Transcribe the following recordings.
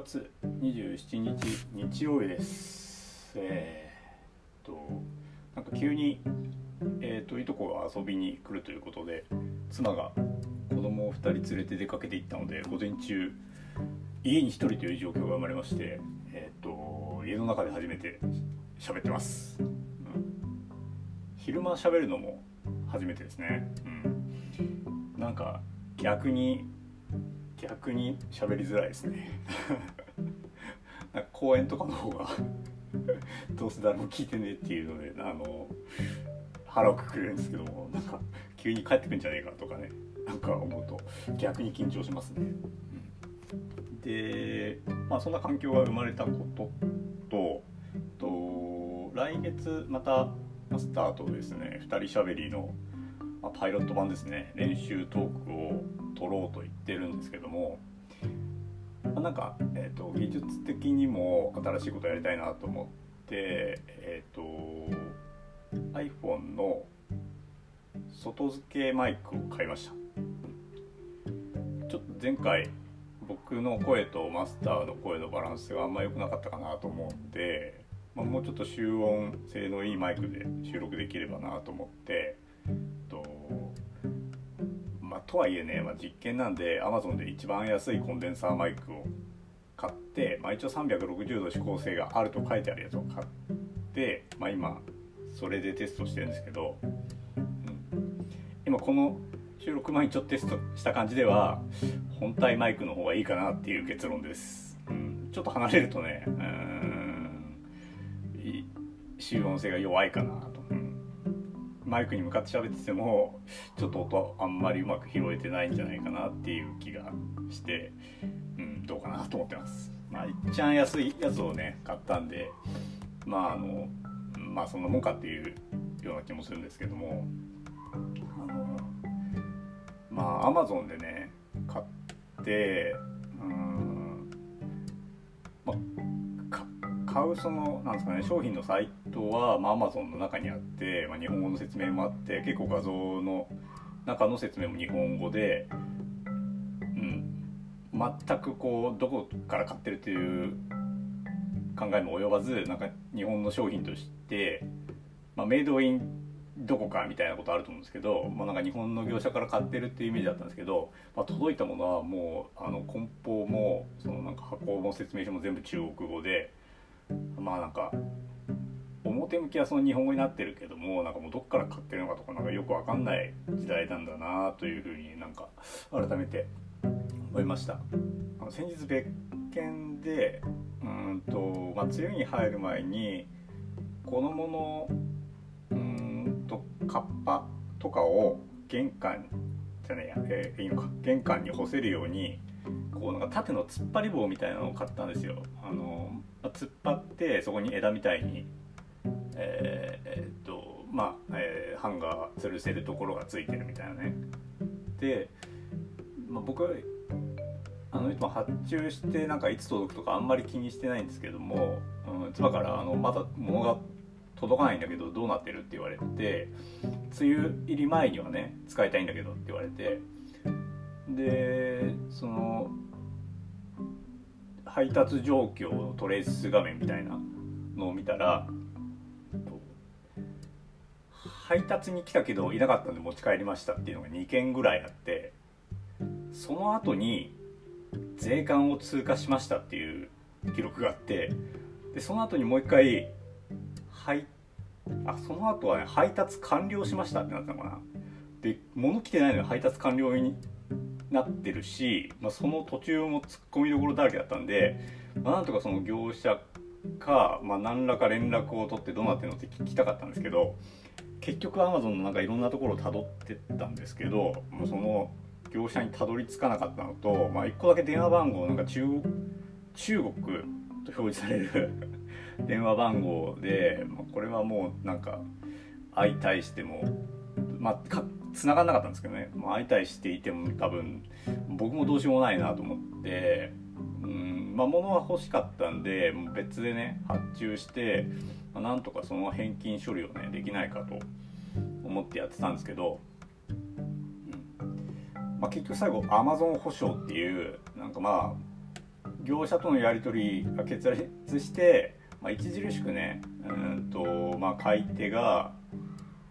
月27日日曜日です。えー、っとなんか急にえー、っといとこが遊びに来るということで妻が子供を2人連れて出かけていったので午前中家に1人という状況が生まれましてえー、っと家の中で初めて喋ってます、うん、昼間喋るのも初めてですね。うん。なんか逆に逆に喋りづらいですね なんか公園とかの方が どうせ誰も聞いてねえっていうのであの腹をくくれるんですけどもなんか急に帰ってくんじゃねえかとかねなんか思うと逆に緊張しますね。でまあそんな環境が生まれたこととと来月またスタートですね2人しゃべりの、まあ、パイロット版ですね。練習トークを取ろうと言ってるんですけども、まあ、なんか、えーと、技術的にも新しいことやりたいなと思って、えーと、iPhone の外付けマイクを買いました。ちょっと前回僕の声とマスターの声のバランスがあんま良くなかったかなと思うんで、まあ、もうちょっと集音性のいいマイクで収録できればなと思ってとはいえね、まあ、実験なんで Amazon で一番安いコンデンサーマイクを買って、まあ、一応360度指向性があると書いてあるやつを買って、まあ、今それでテストしてるんですけど、うん、今この収録前にちょっとテストした感じでは本体マイクの方がいいかなっていう結論です、うん、ちょっと離れるとねうん集音性が弱いかなと。マイクに向かって喋っててもちょっと音あんまりうまく拾えてないんじゃないかなっていう気がして、うん、どうかなと思ってます。まあ、一番安いやつをね買ったんでまああのまあそんなもんかっていうような気もするんですけどもあのまあアマゾンでね買って買うそのなんですかね商品のサイトは、まあ、Amazon の中にあって、まあ、日本語の説明もあって結構画像の中の説明も日本語で、うん、全くこうどこから買ってるっていう考えも及ばずなんか日本の商品として、まあ、メイドインどこかみたいなことあると思うんですけど、まあ、なんか日本の業者から買ってるっていうイメージだったんですけど、まあ、届いたものはもうあの梱包もそのなんか箱の説明書も全部中国語でまあなんか表向きはその日本語になってるけどもなんかもうどっから買ってるのかとかなんかよくわかんない時代なんだなというふうになんか改めて思いました。あの先日別件でうんと、まあ、梅雨に入る前に子供のうんとカッパとかを玄関じゃねえや、えー、いいのか。玄関に干せるようにこうなんか縦の突っ張り棒みたいなのを買ったんですよ。あの突っ張ってそこに枝みたいにえー、えー、っとまあ、えー、ハンガー吊るせるところがついてるみたいなね。で、まあ、僕はあのいつも発注してなんかいつ届くとかあんまり気にしてないんですけども、うん、妻からあのまだ物が届かないんだけどどうなってるって言われて梅雨入り前にはね使いたいんだけどって言われてでその配達状況のトレース画面みたいなのを見たら配達に来たけどいなかったんで持ち帰りましたっていうのが2件ぐらいあってその後に税関を通過しましたっていう記録があってでその後にもう一回配あその後はね配達完了しましたってなったのかな。で物来てないのに配達完了になってるし、まあ、その途中も突っ込みどころだらけだったんで、まあ、なんとかその業者か、まあ、何らか連絡を取ってどうなってるのって聞きたかったんですけど結局アマゾンのなんかいろんなところをたどってったんですけどもうその業者にたどり着かなかったのと、まあ、1個だけ電話番号なんか中国中国と表示される 電話番号で、まあ、これはもうなんか相対しても、まあ、繋がんなかったんですけどね、まあ、相対していても多分僕もどうしようもないなと思ってまあ物は欲しかったんで別でね発注して、まあ、なんとかその返金処理をねできないかと思ってやってたんですけど、うん。まあ、結局最後 Amazon 保証っていうなんかまあ業者とのやり取りが決裂して、まあ、著しくねうんと、まあ、買い手が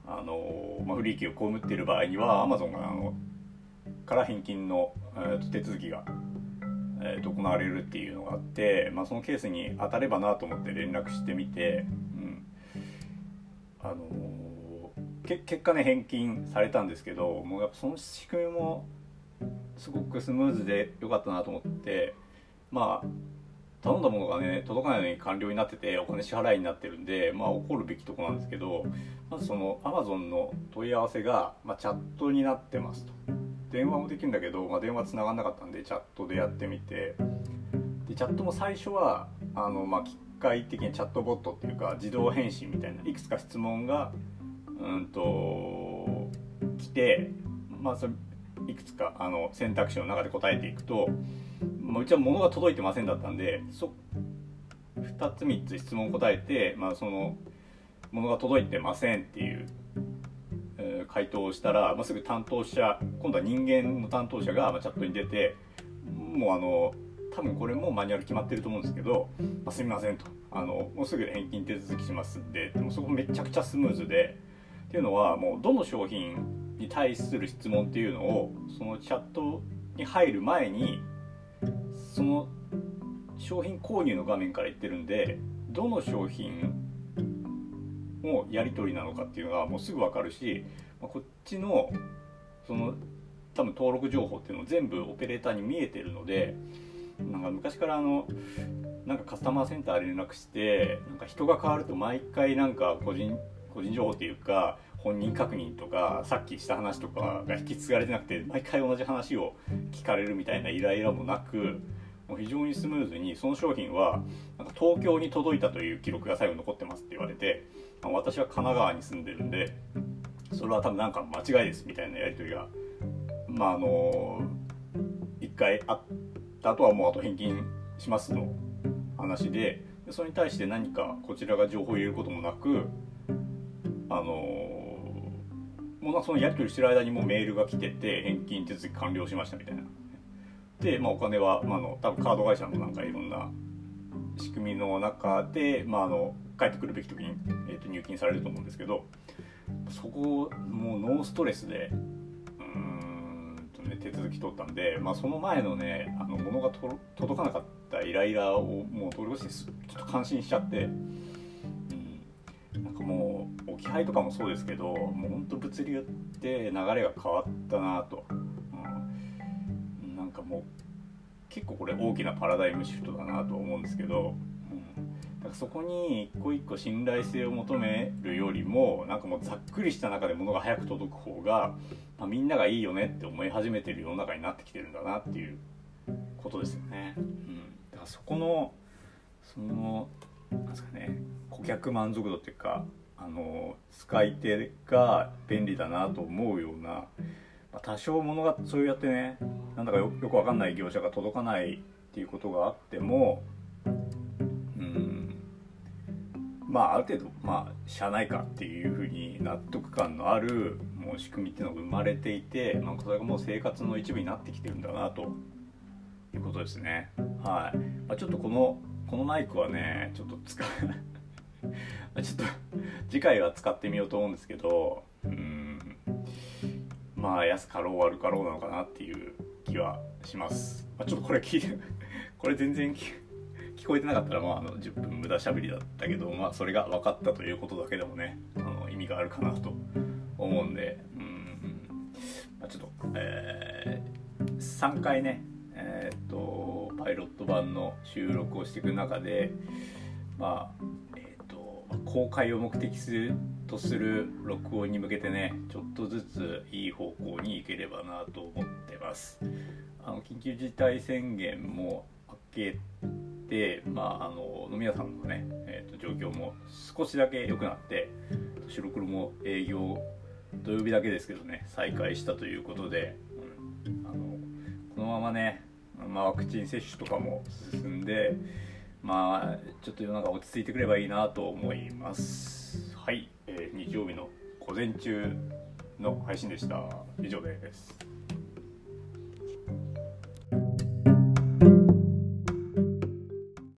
あの、まあ、不利益を被っている場合にはアマゾンがあのから返金の、えー、と手続きが、えー、と行われるっていうのがあって、まあ、そのケースに当たればなと思って連絡してみて、うん、あのけ結果ね返金されたんですけどもうやっぱその仕組みもすごくスムーズで良かったなと思ってまあ頼んだものがね届かないのに完了になっててお金支払いになってるんでまあ怒るべきとこなんですけどまずその Amazon の問い合わせが、まあ、チャットになってますと。電話もできるんだけど、まあ、電話つながんなかったんでチャットでやってみて。でチャットも最初はあの、まあ、機械的にチャットボットっていうか自動返信みたいないくつか質問がうんと来てまあそれいくつかあの選択肢の中で答えていくと、まあ、うちは物が届いてませんだったんでそ2つ3つ質問答えて、まあ、その物が届いてませんっていう、回答をしたら、まあ、すぐ担当者今度は人間の担当者が、まあ、チャットに出てもうあの多分これもマニュアル決まってると思うんですけど「まあ、すみません」と。あの「もうすぐ返金手続きしますんで」でもそこめちゃくちゃスムーズでっていうのはもうどの商品に対する質問っていうのをそのチャットに入る前にその商品購入の画面から言ってるんでどの商品をやり取りなのかっていうのがもうすぐ分かるしこっちのその多分登録情報っていうのも全部オペレーターに見えてるのでなんか昔からあのなんかカスタマーセンター連絡してなんか人が変わると毎回なんか個人個人情報っていうか本人確認とかさっきした話とかが引き継がれてなくて毎回同じ話を聞かれるみたいなイライラもなくもう非常にスムーズにその商品はなんか東京に届いたという記録が最後残ってますって言われて私は神奈川に住んでるんでそれは多分なんか間違いですみたいなやり取りがまああの1回あった後はもうあと返金しますの話でそれに対して何かこちらが情報を入れることもなくあのもうそのやり取りしてる間にもうメールが来てて返金手続き完了しましたみたいな。で、まあ、お金は、まあ、の多分カード会社のなんかいろんな仕組みの中で、まあ、あの帰ってくるべき時に、えー、と入金されると思うんですけどそこもうノーストレスでうんと、ね、手続き取ったんで、まあ、その前のねあの物が届かなかったイライラをもう通り越してちょっと感心しちゃって。なんかもう置き配とかもそうですけどもうほんと物流って流れが変わったなと、うん、なんかもう結構これ大きなパラダイムシフトだなと思うんですけど、うん、だかそこに一個一個信頼性を求めるよりもなんかもうざっくりした中で物が早く届く方が、まあ、みんながいいよねって思い始めてる世の中になってきてるんだなっていうことですよね。うん、だからそこのそのなんですかね顧客満足度っていうかあの使い手が便利だなと思うような、まあ、多少ものがそうやってねなんだかよよくわかんない業者が届かないっていうことがあってもまあある程度まあ社内かっていうふうに納得感のあるもう仕組みっていうのが生まれていて、まあ、それがもう生活の一部になってきてるんだなということですね。はい、まあ、ちょっとこのこのマイクはねちょっと使う ちょっと次回は使ってみようと思うんですけどうん。まあ安かろう悪かろうなのかなっていう気はします、まあ、ちょっとこれ聞いて これ全然聞聞こえてなかったらまああの10分無駄しゃべりだったけどまあそれが分かったということだけでもねあの意味があるかなと思うんでうん、まあ、ちょっとえー、3回ねえー、っとパイロット版の収録をしていく中でまあえー、っと公開を目的するとする録音に向けてねちょっとずついい方向に行ければなと思ってます。あの緊急事態宣言も明けまああの飲み屋さんのね、えー、と状況も少しだけ良くなって白黒も営業土曜日だけですけどね再開したということで、うん、あのこのままねまあ、ワクチン接種とかも進んで、まあ、ちょっと世の中落ち着いてくればいいなと思います。はい、えー、日曜日の午前中の配信でした。以上です。